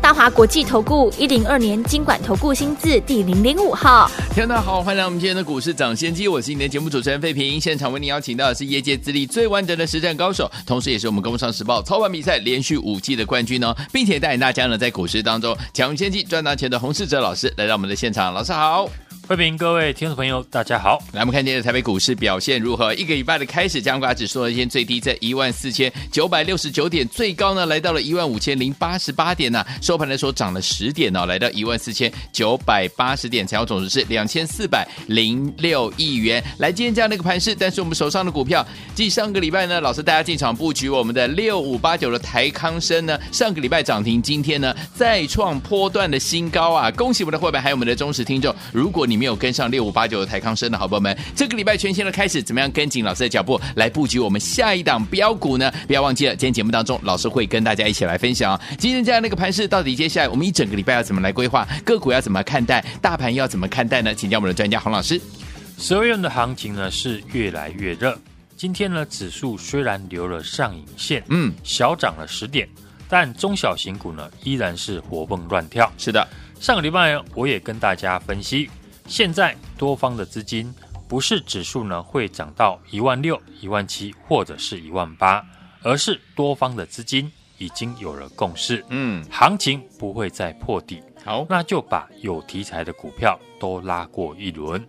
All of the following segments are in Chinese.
大华国际投顾一零二年经管投顾新字第零零五号，听众好，欢迎来我们今天的股市抢先机，我是你的节目主持人费平，现场为您邀请到的是业界资历最完整的实战高手，同时也是我们工商时报操盘比赛连续五季的冠军哦，并且带领大家呢在股市当中抢先机赚大钱的洪世哲老师来到我们的现场，老师好。欢迎各位听众朋友，大家好。来，我们看今天的台北股市表现如何？一个礼拜的开始，加权指数呢，天最低在一万四千九百六十九点，最高呢来到了一万五千零八十八点呢、收盘的时候涨了十点哦，来到一万四千九百八十点，成交总值是两千四百零六亿元。来，今天这样的一个盘势，但是我们手上的股票，继上个礼拜呢，老师大家进场布局我们的六五八九的台康生呢，上个礼拜涨停，今天呢再创波段的新高啊！恭喜我们的伙伴，还有我们的忠实听众，如果你没有跟上六五八九的台康生的好朋友们，这个礼拜全新的开始，怎么样跟紧老师的脚步来布局我们下一档标股呢？不要忘记了，今天节目当中老师会跟大家一起来分享今天这样的一个盘势，到底接下来我们一整个礼拜要怎么来规划个股要怎么看待，大盘要怎么看待呢？请教我们的专家洪老师。十二月的行情呢是越来越热，今天呢指数虽然留了上影线，嗯，小涨了十点，但中小型股呢依然是活蹦乱跳。是的。上个礼拜我也跟大家分析，现在多方的资金不是指数呢会涨到一万六、一万七或者是一万八，而是多方的资金已经有了共识，嗯，行情不会再破底，好，那就把有题材的股票都拉过一轮，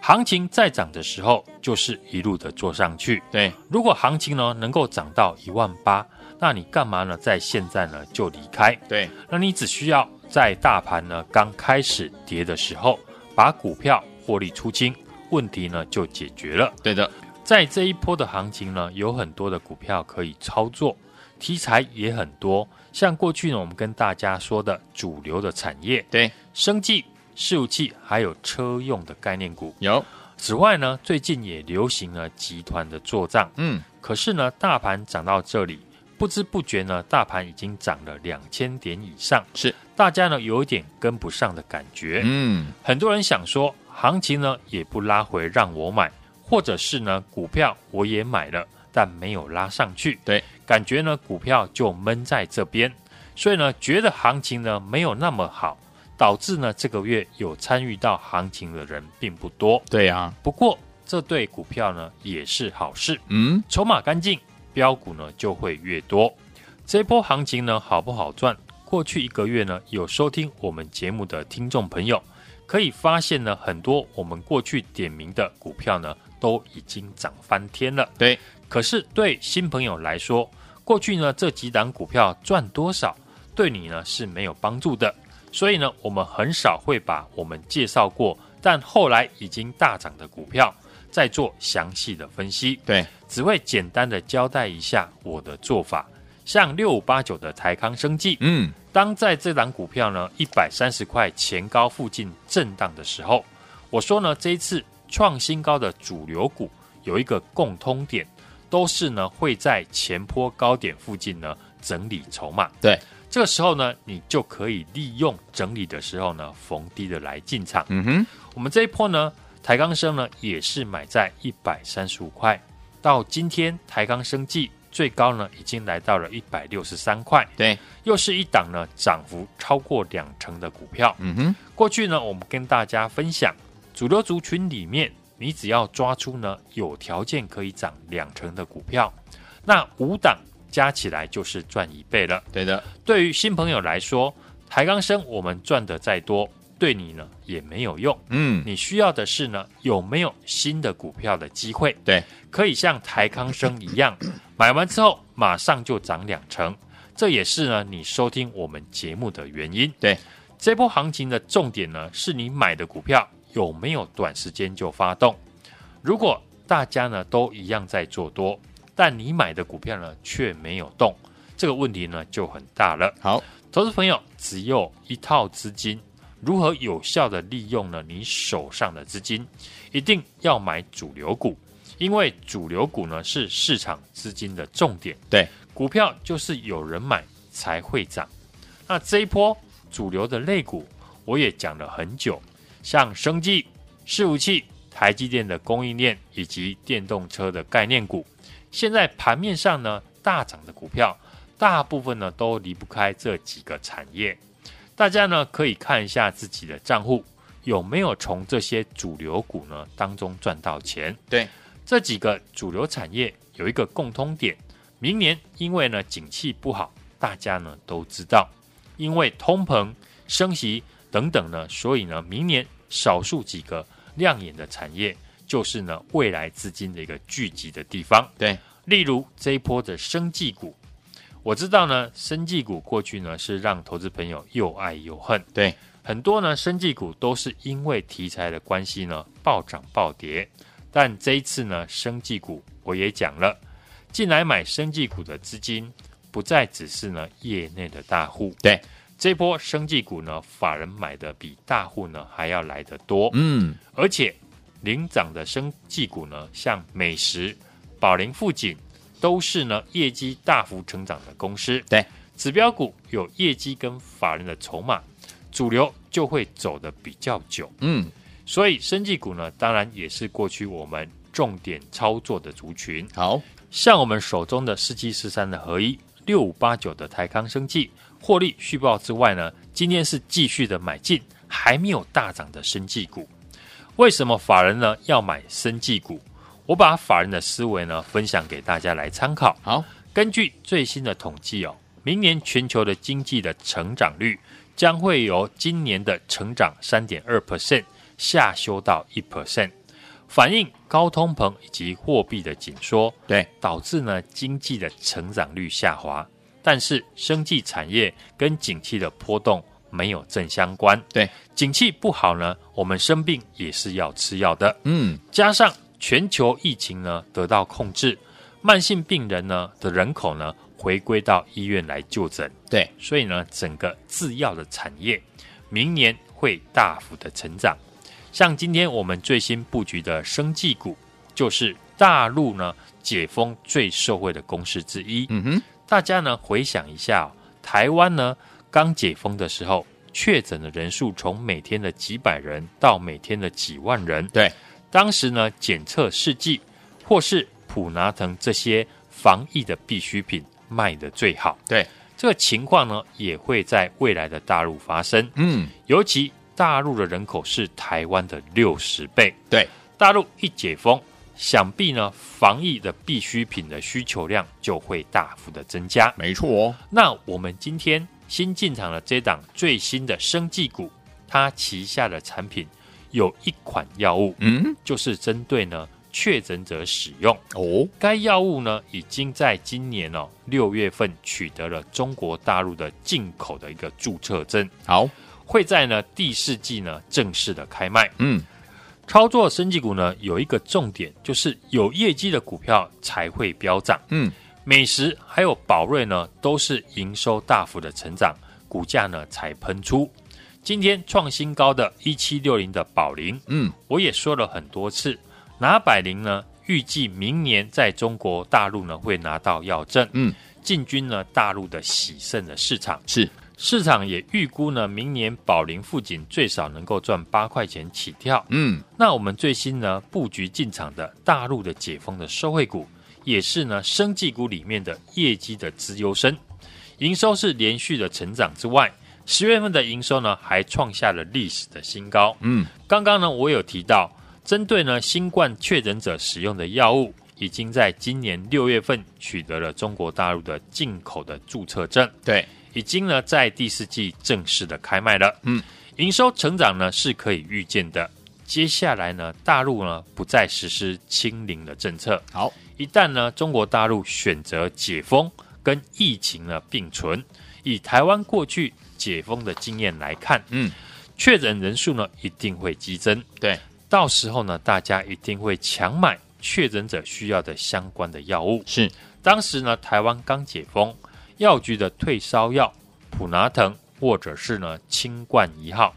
行情再涨的时候就是一路的做上去，对，如果行情呢能够涨到一万八，那你干嘛呢在现在呢就离开？对，那你只需要。在大盘呢刚开始跌的时候，把股票获利出清，问题呢就解决了。对的，在这一波的行情呢，有很多的股票可以操作，题材也很多。像过去呢，我们跟大家说的主流的产业，对，生技、事务器，还有车用的概念股有。此外呢，最近也流行了集团的做账。嗯，可是呢，大盘涨到这里。不知不觉呢，大盘已经涨了两千点以上，是大家呢有一点跟不上的感觉。嗯，很多人想说，行情呢也不拉回让我买，或者是呢股票我也买了，但没有拉上去，对，感觉呢股票就闷在这边，所以呢觉得行情呢没有那么好，导致呢这个月有参与到行情的人并不多。对啊，不过这对股票呢也是好事。嗯，筹码干净。标股呢就会越多，这波行情呢好不好赚？过去一个月呢有收听我们节目的听众朋友，可以发现呢很多我们过去点名的股票呢都已经涨翻天了。对，可是对新朋友来说，过去呢这几档股票赚多少，对你呢是没有帮助的。所以呢我们很少会把我们介绍过但后来已经大涨的股票。再做详细的分析，对，只会简单的交代一下我的做法。像六五八九的台康生技，嗯，当在这档股票呢一百三十块前高附近震荡的时候，我说呢这一次创新高的主流股有一个共通点，都是呢会在前坡高点附近呢整理筹码。对，这个时候呢你就可以利用整理的时候呢逢低的来进场。嗯哼，我们这一波呢。台钢生呢也是买在一百三十五块，到今天台钢生计最高呢已经来到了一百六十三块，对，又是一档呢涨幅超过两成的股票。嗯哼，过去呢我们跟大家分享，主流族群里面，你只要抓出呢有条件可以涨两成的股票，那五档加起来就是赚一倍了。对的，对于新朋友来说，台钢生我们赚的再多。对你呢也没有用，嗯，你需要的是呢有没有新的股票的机会？对，可以像台康生一样，买完之后马上就涨两成，这也是呢你收听我们节目的原因。对，这波行情的重点呢是你买的股票有没有短时间就发动。如果大家呢都一样在做多，但你买的股票呢却没有动，这个问题呢就很大了。好，投资朋友只有一套资金。如何有效的利用呢？你手上的资金，一定要买主流股，因为主流股呢是市场资金的重点。对，股票就是有人买才会涨。那这一波主流的类股，我也讲了很久，像生技、伺服器、台积电的供应链以及电动车的概念股，现在盘面上呢大涨的股票，大部分呢都离不开这几个产业。大家呢可以看一下自己的账户有没有从这些主流股呢当中赚到钱。对，这几个主流产业有一个共通点，明年因为呢景气不好，大家呢都知道，因为通膨、升息等等呢，所以呢明年少数几个亮眼的产业就是呢未来资金的一个聚集的地方。对，例如这一波的生技股。我知道呢，生技股过去呢是让投资朋友又爱又恨。对，很多呢生技股都是因为题材的关系呢暴涨暴跌。但这一次呢，生技股我也讲了，进来买生技股的资金不再只是呢业内的大户。对，这波生技股呢，法人买的比大户呢还要来得多。嗯，而且领涨的生技股呢，像美食、宝林富锦。都是呢业绩大幅成长的公司，对，指标股有业绩跟法人的筹码，主流就会走得比较久，嗯，所以生技股呢，当然也是过去我们重点操作的族群。好，像我们手中的四七四三的合一，六五八九的台康生技，获利续报之外呢，今天是继续的买进还没有大涨的生技股。为什么法人呢要买生技股？我把法人的思维呢分享给大家来参考。好，根据最新的统计哦，明年全球的经济的成长率将会由今年的成长三点二 percent 下修到一 percent，反映高通膨以及货币的紧缩，对，导致呢经济的成长率下滑。但是生技产业跟景气的波动没有正相关，对，景气不好呢，我们生病也是要吃药的，嗯，加上。全球疫情呢得到控制，慢性病人呢的人口呢回归到医院来就诊，对，所以呢整个制药的产业明年会大幅的成长。像今天我们最新布局的生技股，就是大陆呢解封最受惠的公司之一。嗯哼，大家呢回想一下哦，台湾呢刚解封的时候，确诊的人数从每天的几百人到每天的几万人，对。当时呢，检测试剂或是普拿疼这些防疫的必需品卖的最好。对，这个情况呢，也会在未来的大陆发生。嗯，尤其大陆的人口是台湾的六十倍。对，大陆一解封，想必呢，防疫的必需品的需求量就会大幅的增加。没错哦。那我们今天新进场的这档最新的生技股，它旗下的产品。有一款药物，嗯，就是针对呢确诊者使用哦。该药物呢已经在今年哦六月份取得了中国大陆的进口的一个注册证，好，会在呢第四季呢正式的开卖。嗯，操作升级股呢有一个重点，就是有业绩的股票才会飙涨。嗯，美食还有宝瑞呢都是营收大幅的成长，股价呢才喷出。今天创新高的一七六零的宝林，嗯，我也说了很多次，拿百灵呢，预计明年在中国大陆呢会拿到药证，嗯，进军呢大陆的喜盛的市场，是。市场也预估呢，明年宝林富锦最少能够赚八块钱起跳，嗯，那我们最新呢布局进场的大陆的解封的收惠股，也是呢生技股里面的业绩的资优生，营收是连续的成长之外。十月份的营收呢，还创下了历史的新高。嗯，刚刚呢，我有提到，针对呢新冠确诊者使用的药物，已经在今年六月份取得了中国大陆的进口的注册证。对，已经呢在第四季正式的开卖了。嗯，营收成长呢是可以预见的。接下来呢，大陆呢不再实施清零的政策。好，一旦呢中国大陆选择解封跟疫情呢并存，以台湾过去。解封的经验来看，嗯，确诊人数呢一定会激增，对，到时候呢，大家一定会抢买确诊者需要的相关的药物。是，当时呢，台湾刚解封，药局的退烧药普拿疼或者是呢清冠一号，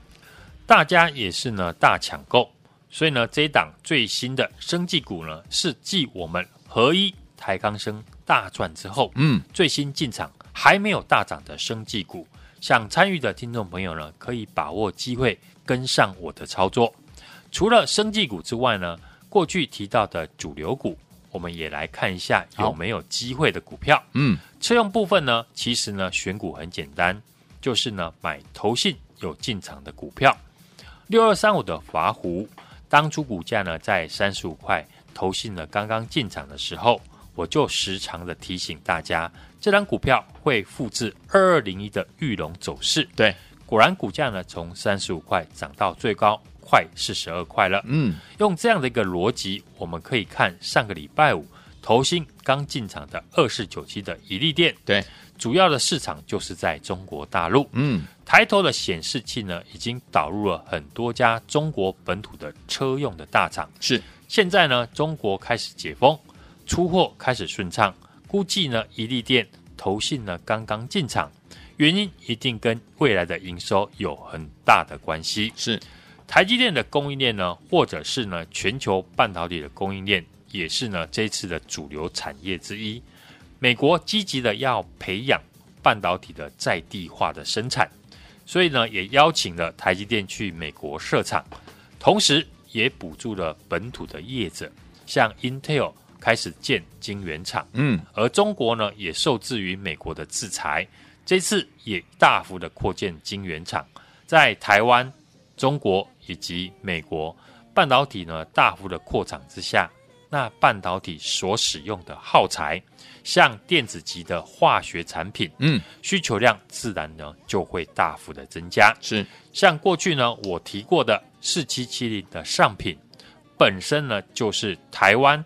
大家也是呢大抢购，所以呢，这一档最新的生技股呢，是继我们合一台康生大赚之后，嗯，最新进场还没有大涨的生技股，想参与的听众朋友呢，可以把握机会跟上我的操作。除了生技股之外呢，过去提到的主流股，我们也来看一下有没有机会的股票。嗯，车用部分呢，其实呢选股很简单，就是呢买投信有进场的股票。六二三五的华湖，当初股价呢在三十五块，投信呢刚刚进场的时候，我就时常的提醒大家，这张股票会复制二二零一的玉龙走势。对，果然股价呢从三十五块涨到最高。快四十二块了，嗯，用这样的一个逻辑，我们可以看上个礼拜五投新刚进场的二四九七的一利电，对，主要的市场就是在中国大陆，嗯，抬头的显示器呢，已经导入了很多家中国本土的车用的大厂，是，现在呢，中国开始解封，出货开始顺畅，估计呢，一利电投信呢刚刚进场，原因一定跟未来的营收有很大的关系，是。台积电的供应链呢，或者是呢全球半导体的供应链，也是呢这一次的主流产业之一。美国积极的要培养半导体的在地化的生产，所以呢也邀请了台积电去美国设厂，同时也补助了本土的业者，像 Intel 开始建晶圆厂。嗯，而中国呢也受制于美国的制裁，这次也大幅的扩建晶圆厂，在台湾。中国以及美国半导体呢大幅的扩厂之下，那半导体所使用的耗材，像电子级的化学产品，嗯，需求量自然呢就会大幅的增加。是，像过去呢我提过的四七七零的上品，本身呢就是台湾、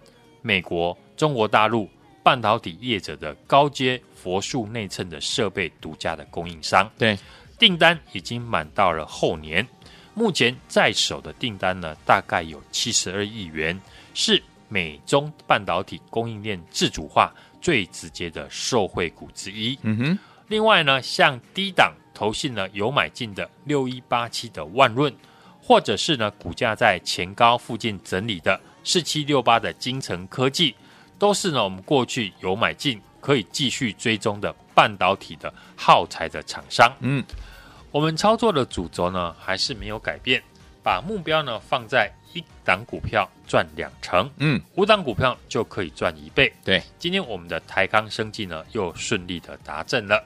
美国、中国大陆半导体业者的高阶佛数内衬的设备独家的供应商。对，订单已经满到了后年。目前在手的订单呢，大概有七十二亿元，是美中半导体供应链自主化最直接的受惠股之一。嗯哼，另外呢，像低档投信呢有买进的六一八七的万润，或者是呢股价在前高附近整理的四七六八的精成科技，都是呢我们过去有买进可以继续追踪的半导体的耗材的厂商。嗯。我们操作的主轴呢，还是没有改变，把目标呢放在一档股票赚两成，嗯，五档股票就可以赚一倍。对，今天我们的台康生技呢又顺利的达阵了，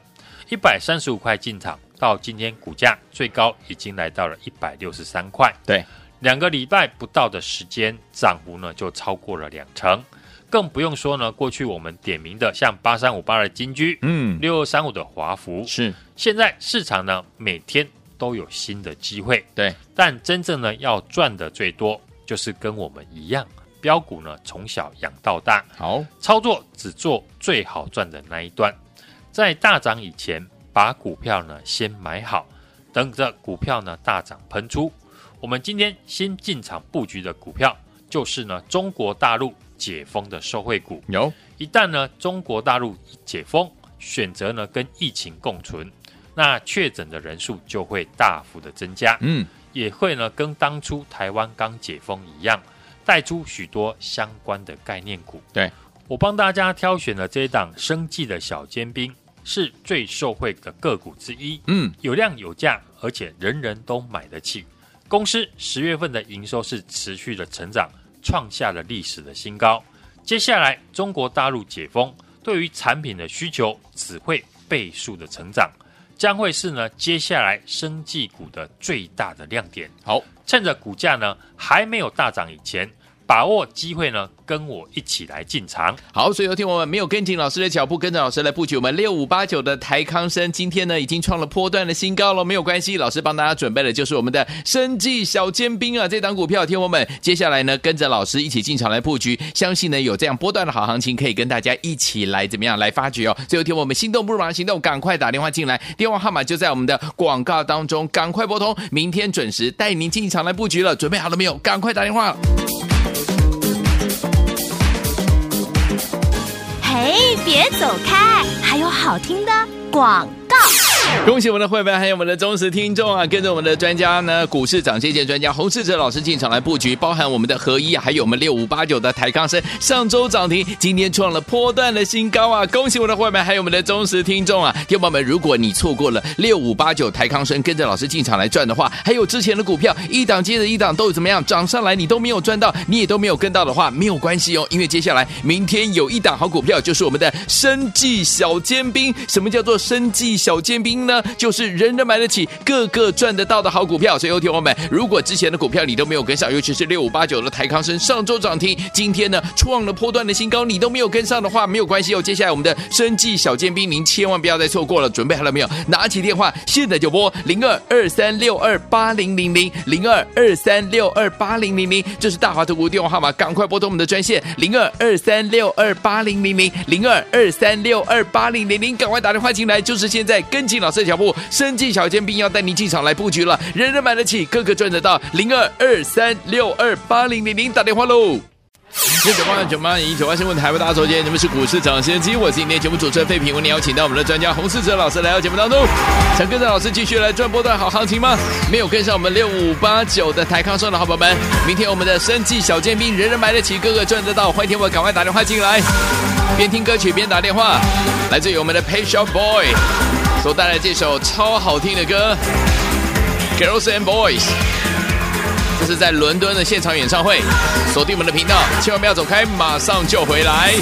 一百三十五块进场，到今天股价最高已经来到了一百六十三块。对，两个礼拜不到的时间，涨幅呢就超过了两成。更不用说呢，过去我们点名的像八三五八的金居，嗯，六二三五的华孚，是。现在市场呢每天都有新的机会，对，但真正呢要赚的最多，就是跟我们一样，标股呢从小养到大，好。操作只做最好赚的那一段，在大涨以前把股票呢先买好，等着股票呢大涨喷出。我们今天新进场布局的股票，就是呢中国大陆。解封的受惠股有，一旦呢中国大陆解封，选择呢跟疫情共存，那确诊的人数就会大幅的增加，嗯，也会呢跟当初台湾刚解封一样，带出许多相关的概念股。对，我帮大家挑选了这一档生计的小尖兵，是最受惠的个股之一，嗯，有量有价，而且人人都买得起。公司十月份的营收是持续的成长。创下了历史的新高。接下来，中国大陆解封，对于产品的需求只会倍数的成长，将会是呢接下来生技股的最大的亮点。好，趁着股价呢还没有大涨以前。把握机会呢，跟我一起来进场。好，所以有听我们没有跟紧老师的脚步，跟着老师来布局我们六五八九的台康生，今天呢已经创了波段的新高了。没有关系，老师帮大家准备的就是我们的生技小尖兵啊，这档股票，听我们接下来呢跟着老师一起进场来布局，相信呢有这样波段的好行情，可以跟大家一起来怎么样来发掘哦。最后听我们心动不如马上行动，赶快打电话进来，电话号码就在我们的广告当中，赶快拨通，明天准时带您进场来布局了。准备好了没有？赶快打电话。嘿，别走开！还有好听的广告。恭喜我们的会员，还有我们的忠实听众啊！跟着我们的专家呢，股市涨跌见专家洪世哲老师进场来布局，包含我们的合一，还有我们六五八九的台康生，上周涨停，今天创了波段的新高啊！恭喜我们的会员，还有我们的忠实听众啊！听众们，如果你错过了六五八九台康生，跟着老师进场来赚的话，还有之前的股票一档接着一档都怎么样涨上来，你都没有赚到，你也都没有跟到的话，没有关系哦，因为接下来明天有一档好股票，就是我们的生技小尖兵。什么叫做生技小尖兵呢？就是人。人买得起，个个赚得到的好股票。所以，有听我们，如果之前的股票你都没有跟上，尤其是六五八九的台康生上周涨停，今天呢创了波段的新高，你都没有跟上的话，没有关系哦。接下来我们的生计小尖兵，您千万不要再错过了。准备好了没有？拿起电话，现在就拨零二二三六二八零零零零二二三六二八零零零，这是大华投顾电话号码，赶快拨通我们的专线零二二三六二八零零零零二二三六二八零零零，赶快打电话进来，就是现在，跟紧老师的脚步，生。技小尖兵要带您进场来布局了，人人买得起，个个赚得到。零二二三六二八零零零打电话喽。九八九八零九八新闻台为大家走进，你们是股市涨先机，我是今天节目主持人费平，为你邀请到我们的专家洪士哲老师来到节目当中。想跟着老师继续来赚波段好行情吗？没有跟上我们六五八九的台康生的好宝宝们，明天我们的生技小尖兵，人人买得起，个个赚得到。欢迎听我赶快打电话进来，边听歌曲边打电话，来自于我们的 Pay Shop Boy。所带来这首超好听的歌《Girls and Boys》，这是在伦敦的现场演唱会。锁定我们的频道，千万不要走开，马上就回来。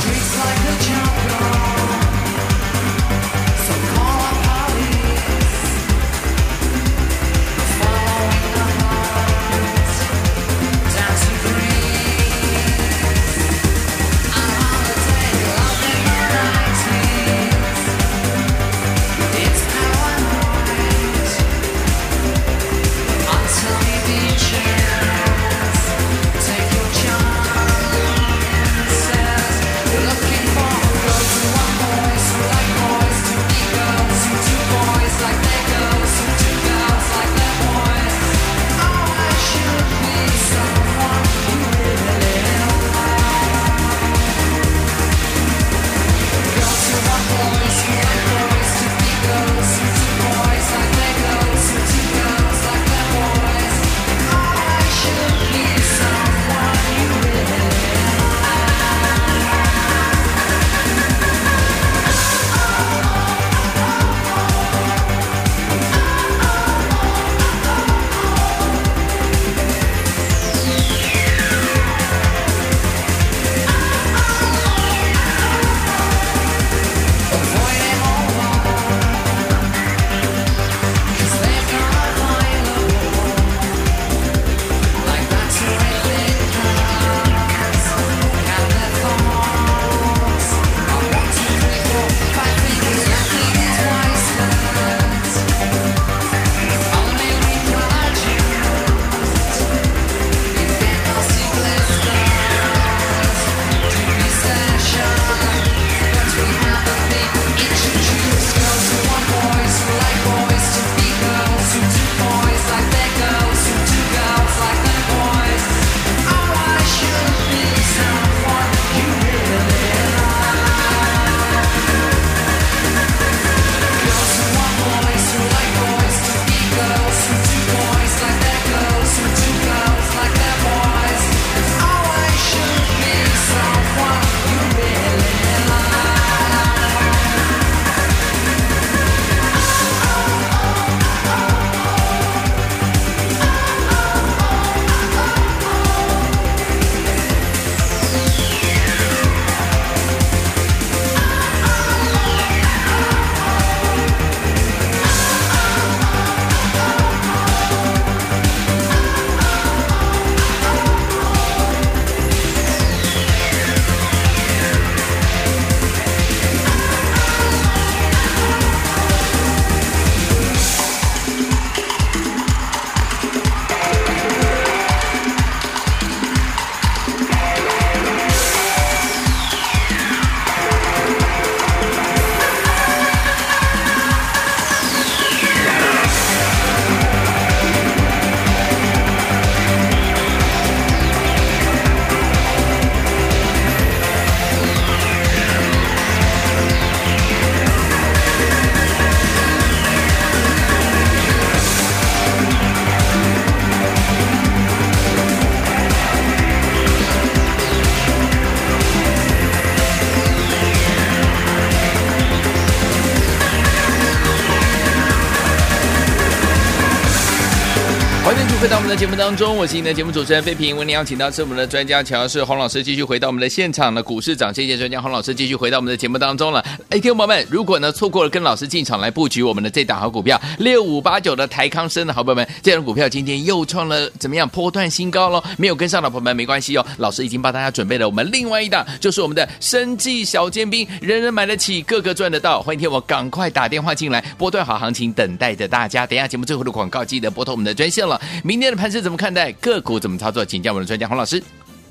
节目当中，我是您的节目主持人费平。为您邀请到是我们的专家乔氏洪老师，继续回到我们的现场的股市涨跌专家洪老师，继续回到我们的节目当中了。哎，听众朋友们，如果呢错过了跟老师进场来布局我们的这档好股票六五八九的台康生的好朋友们，这档股票今天又创了怎么样波段新高喽？没有跟上的朋友们没关系哦，老师已经帮大家准备了我们另外一档，就是我们的生计小尖兵，人人买得起，个个赚得到。欢迎听我赶快打电话进来，波段好行情等待着大家。等一下节目最后的广告，记得拨通我们的专线了。明天的盘势怎么看待？个股怎么操作？请教我们的专家洪老师。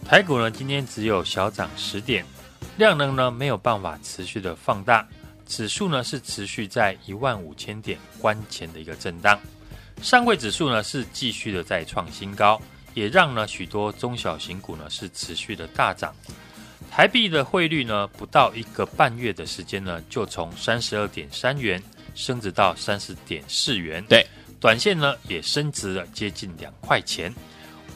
台股呢，今天只有小涨十点，量能呢没有办法持续的放大，指数呢是持续在一万五千点关前的一个震荡。上柜指数呢是继续的在创新高，也让呢许多中小型股呢是持续的大涨。台币的汇率呢不到一个半月的时间呢，就从三十二点三元升值到三十点四元。对。短线呢也升值了接近两块钱，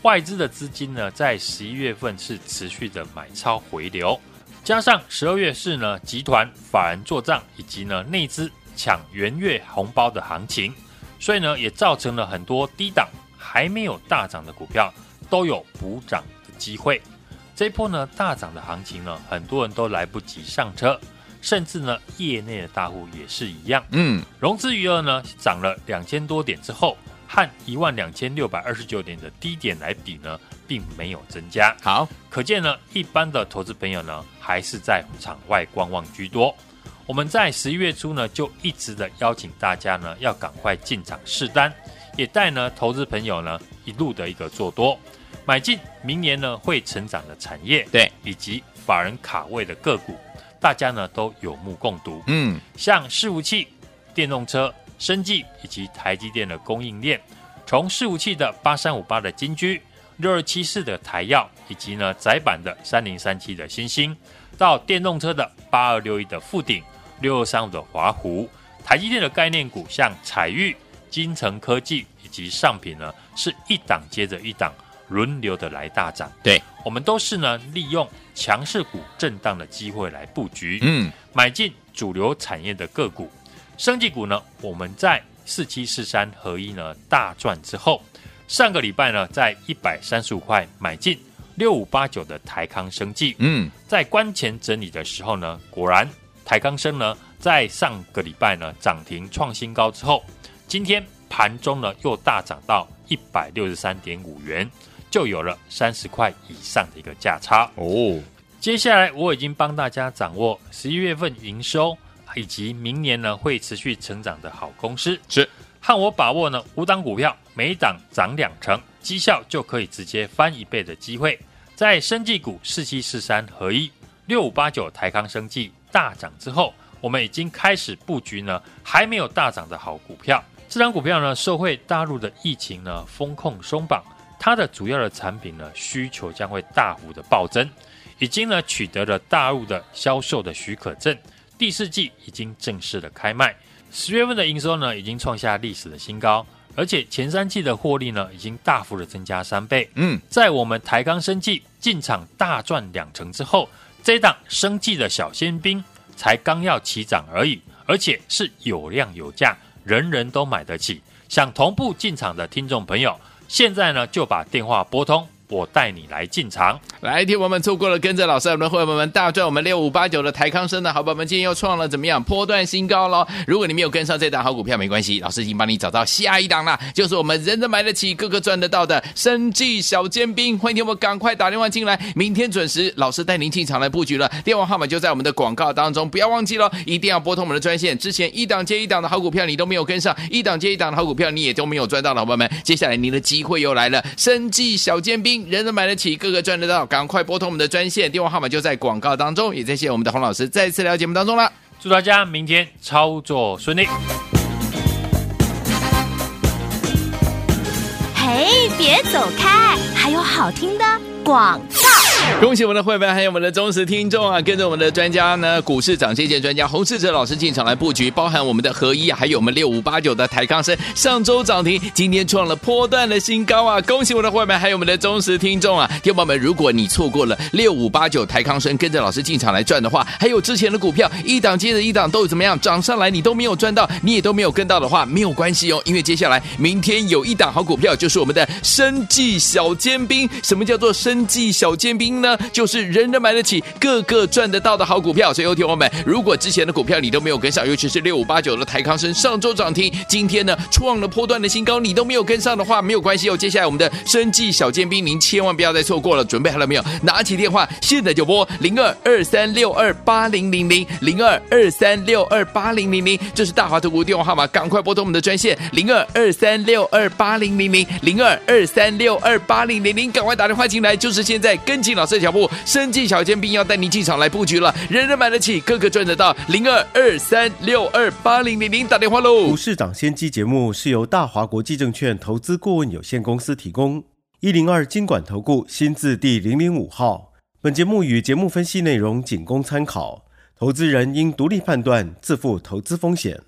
外资的资金呢在十一月份是持续的买超回流，加上十二月是呢集团法人做账以及呢内资抢元月红包的行情，所以呢也造成了很多低档还没有大涨的股票都有补涨的机会。这一波呢大涨的行情呢，很多人都来不及上车。甚至呢，业内的大户也是一样。嗯，融资余额呢涨了两千多点之后，和一万两千六百二十九点的低点来比呢，并没有增加。好，可见呢，一般的投资朋友呢，还是在场外观望居多。我们在十一月初呢，就一直的邀请大家呢，要赶快进场试单，也带呢投资朋友呢一路的一个做多，买进明年呢会成长的产业，对，以及法人卡位的个股。大家呢都有目共睹，嗯，像伺服器、电动车、生技以及台积电的供应链，从伺服器的八三五八的金居、六二七四的台药，以及呢窄板的三零三七的欣兴，到电动车的八二六一的富鼎、六二三五的华湖，台积电的概念股像彩玉、金城科技以及上品呢，是一档接着一档。轮流的来大涨，对，我们都是呢利用强势股震荡的机会来布局，嗯，买进主流产业的个股，生技股呢，我们在四七四三合一呢大赚之后，上个礼拜呢在一百三十五块买进六五八九的台康生技，嗯，在关前整理的时候呢，果然台康生呢在上个礼拜呢涨停创新高之后，今天盘中呢又大涨到一百六十三点五元。就有了三十块以上的一个价差哦。接下来我已经帮大家掌握十一月份营收以及明年呢会持续成长的好公司，是和我把握呢五档股票每档涨两成，绩效就可以直接翻一倍的机会。在生技股四七四三合一六五八九台康生技大涨之后，我们已经开始布局呢还没有大涨的好股票。这档股票呢受惠大陆的疫情呢风控松绑。它的主要的产品呢，需求将会大幅的暴增，已经呢取得了大陆的销售的许可证，第四季已经正式的开卖，十月份的营收呢已经创下历史的新高，而且前三季的获利呢已经大幅的增加三倍。嗯，在我们台钢生技进场大赚两成之后，这档生技的小鲜兵才刚要起涨而已，而且是有量有价，人人都买得起。想同步进场的听众朋友。现在呢，就把电话拨通。我带你来进场，来，听我们错过了，跟着老师我们的会员们大赚我们六五八九的台康生的好朋友们，今天又创了怎么样波段新高喽？如果你没有跟上这档好股票，没关系，老师已经帮你找到下一档了，就是我们人人买得起、个个赚得到的生技小尖兵。欢迎听我们赶快打电话进来，明天准时，老师带您进场来布局了。电话号码就在我们的广告当中，不要忘记了，一定要拨通我们的专线。之前一档接一档的好股票你都没有跟上，一档接一档的好股票你也都没有赚到的，好朋友们，接下来您的机会又来了，生技小尖兵，人人买得起。个个赚得到，赶快拨通我们的专线，电话号码就在广告当中。也谢谢我们的洪老师再次来到节目当中了。祝大家明天操作顺利。嘿，别走开，还有好听的广告。恭喜我们的会员，还有我们的忠实听众啊！跟着我们的专家呢，股市涨跌线专家洪世哲老师进场来布局，包含我们的合一，还有我们六五八九的台康生，上周涨停，今天创了波段的新高啊！恭喜我们的会员，还有我们的忠实听众啊！听众朋友们，如果你错过了六五八九台康生，跟着老师进场来赚的话，还有之前的股票一档接着一档都怎么样涨上来，你都没有赚到，你也都没有跟到的话，没有关系哦，因为接下来明天有一档好股票，就是我们的生技小尖兵。什么叫做生技小尖兵呢？就是人人买得起，个个赚得到的好股票。所以，有听友们，如果之前的股票你都没有跟上，尤其是六五八九的台康生上周涨停，今天呢创了波段的新高，你都没有跟上的话，没有关系哦。接下来我们的生计小尖兵，您千万不要再错过了。准备好了没有？拿起电话，现在就拨零二二三六二八零零零零二二三六二八零零零，这是大华投顾电话号码，赶快拨通我们的专线零二二三六二八零零零零二二三六二八零零零，赶快打电话进来，就是现在，跟紧了师的脚步。生计小尖兵要带您进场来布局了，人人买得起，个个赚得到。零二二三六二八零零零打电话喽！股市涨先机节目是由大华国际证券投资顾问有限公司提供，一零二经管投顾新字第零零五号。本节目与节目分析内容仅供参考，投资人应独立判断，自负投资风险。